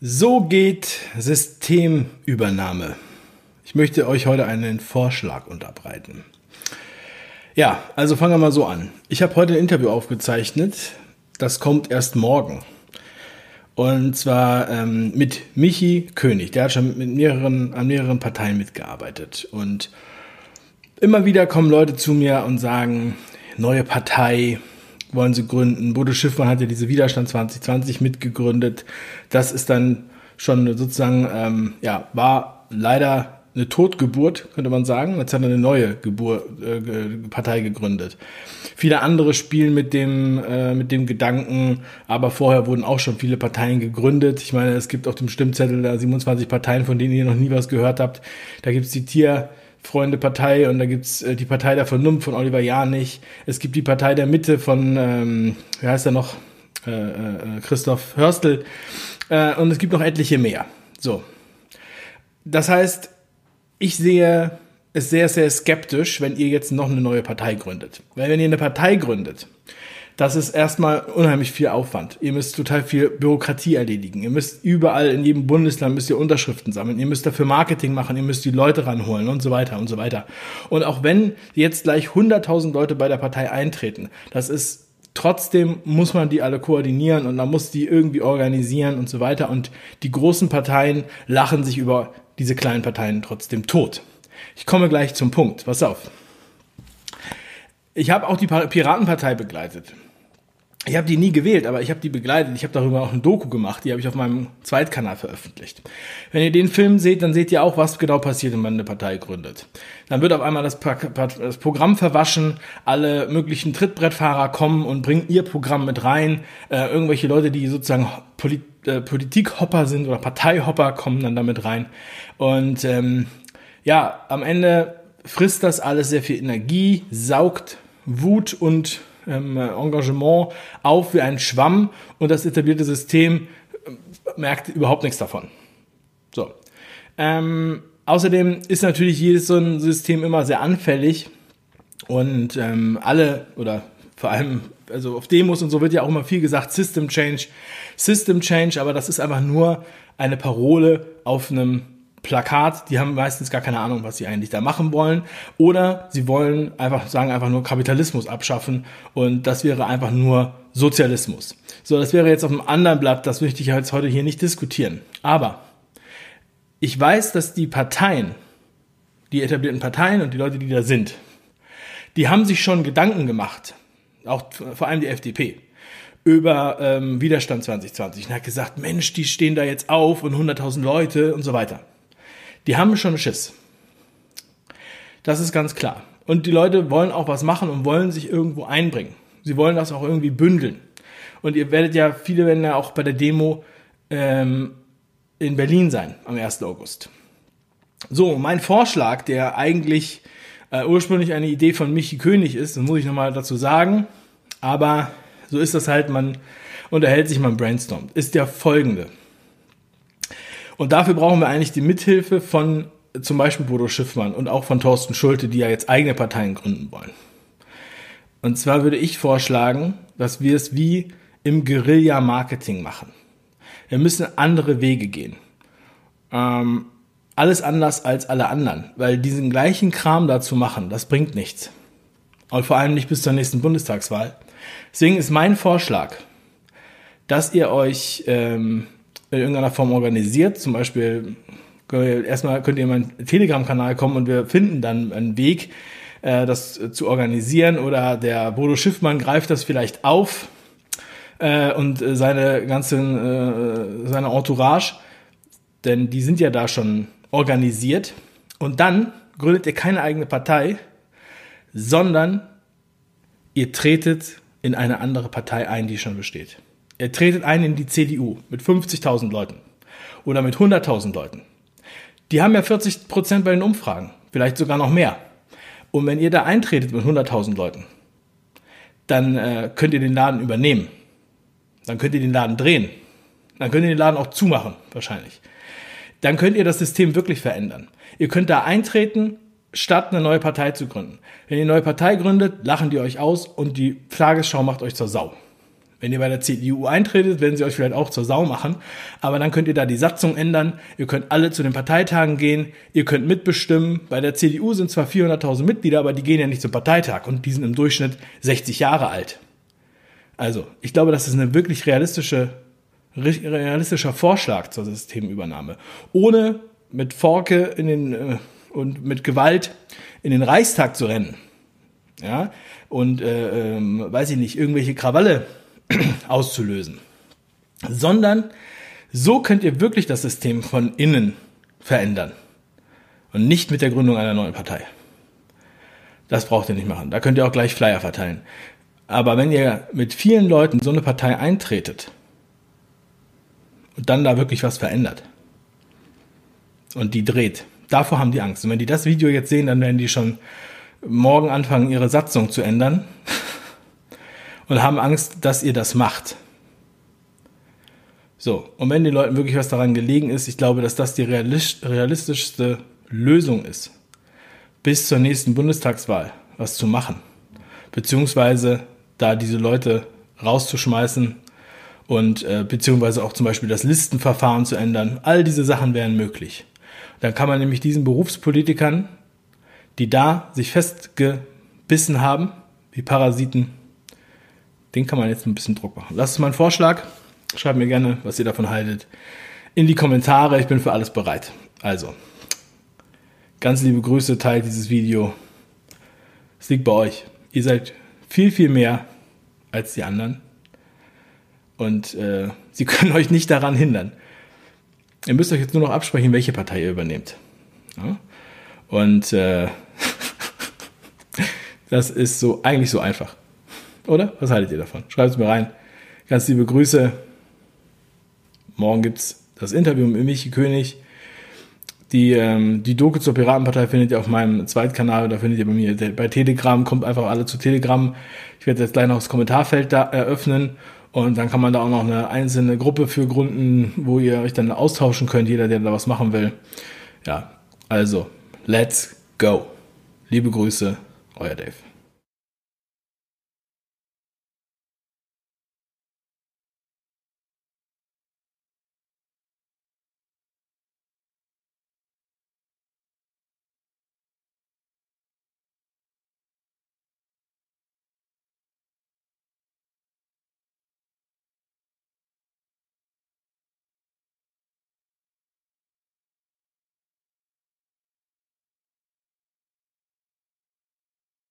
So geht Systemübernahme. Ich möchte euch heute einen Vorschlag unterbreiten. Ja, also fangen wir mal so an. Ich habe heute ein Interview aufgezeichnet. Das kommt erst morgen. Und zwar ähm, mit Michi König. Der hat schon mit mehreren, an mehreren Parteien mitgearbeitet. Und immer wieder kommen Leute zu mir und sagen, neue Partei, wollen sie gründen. Bodo Schiffmann hat ja diese Widerstand 2020 mitgegründet. Das ist dann schon sozusagen, ähm, ja, war leider eine Totgeburt, könnte man sagen. Jetzt hat er eine neue Geburt, äh, Partei gegründet. Viele andere spielen mit dem, äh, mit dem Gedanken, aber vorher wurden auch schon viele Parteien gegründet. Ich meine, es gibt auf dem Stimmzettel da 27 Parteien, von denen ihr noch nie was gehört habt. Da gibt's die Tier, Freunde Partei und da gibt's äh, die Partei der Vernunft von Oliver Janich. Es gibt die Partei der Mitte von, ähm, wie heißt er noch, äh, äh, Christoph Hörstel äh, und es gibt noch etliche mehr. So. Das heißt, ich sehe es sehr, sehr skeptisch, wenn ihr jetzt noch eine neue Partei gründet. Weil wenn ihr eine Partei gründet, das ist erstmal unheimlich viel Aufwand. Ihr müsst total viel Bürokratie erledigen. Ihr müsst überall in jedem Bundesland müsst ihr Unterschriften sammeln. Ihr müsst dafür Marketing machen. Ihr müsst die Leute ranholen und so weiter und so weiter. Und auch wenn jetzt gleich 100.000 Leute bei der Partei eintreten, das ist trotzdem muss man die alle koordinieren und man muss die irgendwie organisieren und so weiter. Und die großen Parteien lachen sich über diese kleinen Parteien trotzdem tot. Ich komme gleich zum Punkt. Pass auf. Ich habe auch die Piratenpartei begleitet. Ich habe die nie gewählt, aber ich habe die begleitet. Ich habe darüber auch ein Doku gemacht, die habe ich auf meinem Zweitkanal veröffentlicht. Wenn ihr den Film seht, dann seht ihr auch, was genau passiert, wenn man eine Partei gründet. Dann wird auf einmal das, das Programm verwaschen, alle möglichen Trittbrettfahrer kommen und bringen ihr Programm mit rein. Äh, irgendwelche Leute, die sozusagen Polit äh, Politikhopper sind oder Parteihopper, kommen dann damit rein. Und ähm, ja, am Ende frisst das alles sehr viel Energie, saugt Wut und ähm, Engagement auf wie ein Schwamm und das etablierte System äh, merkt überhaupt nichts davon. So. Ähm, außerdem ist natürlich jedes so ein System immer sehr anfällig und ähm, alle oder vor allem also auf Demos und so wird ja auch immer viel gesagt System Change, System Change, aber das ist einfach nur eine Parole auf einem Plakat, die haben meistens gar keine Ahnung, was sie eigentlich da machen wollen. Oder sie wollen einfach sagen, einfach nur Kapitalismus abschaffen und das wäre einfach nur Sozialismus. So, das wäre jetzt auf einem anderen Blatt, das möchte ich jetzt heute hier nicht diskutieren. Aber ich weiß, dass die Parteien, die etablierten Parteien und die Leute, die da sind, die haben sich schon Gedanken gemacht, auch vor allem die FDP, über ähm, Widerstand 2020 und hat gesagt, Mensch, die stehen da jetzt auf und 100.000 Leute und so weiter die haben schon Schiss. Das ist ganz klar. Und die Leute wollen auch was machen und wollen sich irgendwo einbringen. Sie wollen das auch irgendwie bündeln. Und ihr werdet ja, viele werden ja auch bei der Demo ähm, in Berlin sein am 1. August. So, mein Vorschlag, der eigentlich äh, ursprünglich eine Idee von Michi König ist, das muss ich nochmal dazu sagen, aber so ist das halt, man unterhält sich, man brainstormt, ist der folgende. Und dafür brauchen wir eigentlich die Mithilfe von zum Beispiel Bodo Schiffmann und auch von Thorsten Schulte, die ja jetzt eigene Parteien gründen wollen. Und zwar würde ich vorschlagen, dass wir es wie im Guerilla-Marketing machen. Wir müssen andere Wege gehen. Ähm, alles anders als alle anderen, weil diesen gleichen Kram dazu machen, das bringt nichts. Und vor allem nicht bis zur nächsten Bundestagswahl. Deswegen ist mein Vorschlag, dass ihr euch ähm, in irgendeiner Form organisiert. Zum Beispiel erstmal könnt ihr in meinen Telegram-Kanal kommen und wir finden dann einen Weg, äh, das zu organisieren. Oder der Bodo Schiffmann greift das vielleicht auf äh, und seine ganzen, äh, seine Entourage, denn die sind ja da schon organisiert. Und dann gründet ihr keine eigene Partei, sondern ihr tretet in eine andere Partei ein, die schon besteht. Er tretet ein in die CDU mit 50.000 Leuten oder mit 100.000 Leuten. Die haben ja 40 Prozent bei den Umfragen, vielleicht sogar noch mehr. Und wenn ihr da eintretet mit 100.000 Leuten, dann äh, könnt ihr den Laden übernehmen. Dann könnt ihr den Laden drehen. Dann könnt ihr den Laden auch zumachen, wahrscheinlich. Dann könnt ihr das System wirklich verändern. Ihr könnt da eintreten, statt eine neue Partei zu gründen. Wenn ihr eine neue Partei gründet, lachen die euch aus und die Tagesschau macht euch zur Sau. Wenn ihr bei der CDU eintretet, werden sie euch vielleicht auch zur Sau machen. Aber dann könnt ihr da die Satzung ändern. Ihr könnt alle zu den Parteitagen gehen. Ihr könnt mitbestimmen. Bei der CDU sind zwar 400.000 Mitglieder, aber die gehen ja nicht zum Parteitag. Und die sind im Durchschnitt 60 Jahre alt. Also, ich glaube, das ist eine wirklich realistische, realistischer Vorschlag zur Systemübernahme. Ohne mit Forke in den, äh, und mit Gewalt in den Reichstag zu rennen. Ja, und äh, ähm, weiß ich nicht, irgendwelche Krawalle auszulösen, sondern so könnt ihr wirklich das System von innen verändern und nicht mit der Gründung einer neuen Partei. Das braucht ihr nicht machen. Da könnt ihr auch gleich Flyer verteilen. Aber wenn ihr mit vielen Leuten so eine Partei eintretet und dann da wirklich was verändert und die dreht, davor haben die Angst. Und wenn die das Video jetzt sehen, dann werden die schon morgen anfangen, ihre Satzung zu ändern und haben Angst, dass ihr das macht. So, und wenn den Leuten wirklich was daran gelegen ist, ich glaube, dass das die realistischste Lösung ist, bis zur nächsten Bundestagswahl was zu machen. Beziehungsweise da diese Leute rauszuschmeißen und äh, beziehungsweise auch zum Beispiel das Listenverfahren zu ändern. All diese Sachen wären möglich. Dann kann man nämlich diesen Berufspolitikern, die da sich festgebissen haben, wie Parasiten, den kann man jetzt ein bisschen Druck machen. Es mal einen Vorschlag. Schreibt mir gerne, was ihr davon haltet. In die Kommentare. Ich bin für alles bereit. Also, ganz liebe Grüße, teilt dieses Video. Es liegt bei euch. Ihr seid viel, viel mehr als die anderen. Und äh, sie können euch nicht daran hindern. Ihr müsst euch jetzt nur noch absprechen, welche Partei ihr übernehmt. Ja? Und äh, das ist so eigentlich so einfach. Oder? Was haltet ihr davon? Schreibt es mir rein. Ganz liebe Grüße. Morgen gibt es das Interview mit Michi König. Die, ähm, die Doku zur Piratenpartei findet ihr auf meinem Zweitkanal, da findet ihr bei mir bei Telegram, kommt einfach alle zu Telegram. Ich werde jetzt gleich noch das Kommentarfeld da eröffnen und dann kann man da auch noch eine einzelne Gruppe für gründen, wo ihr euch dann austauschen könnt, jeder, der da was machen will. Ja, also, let's go. Liebe Grüße, euer Dave.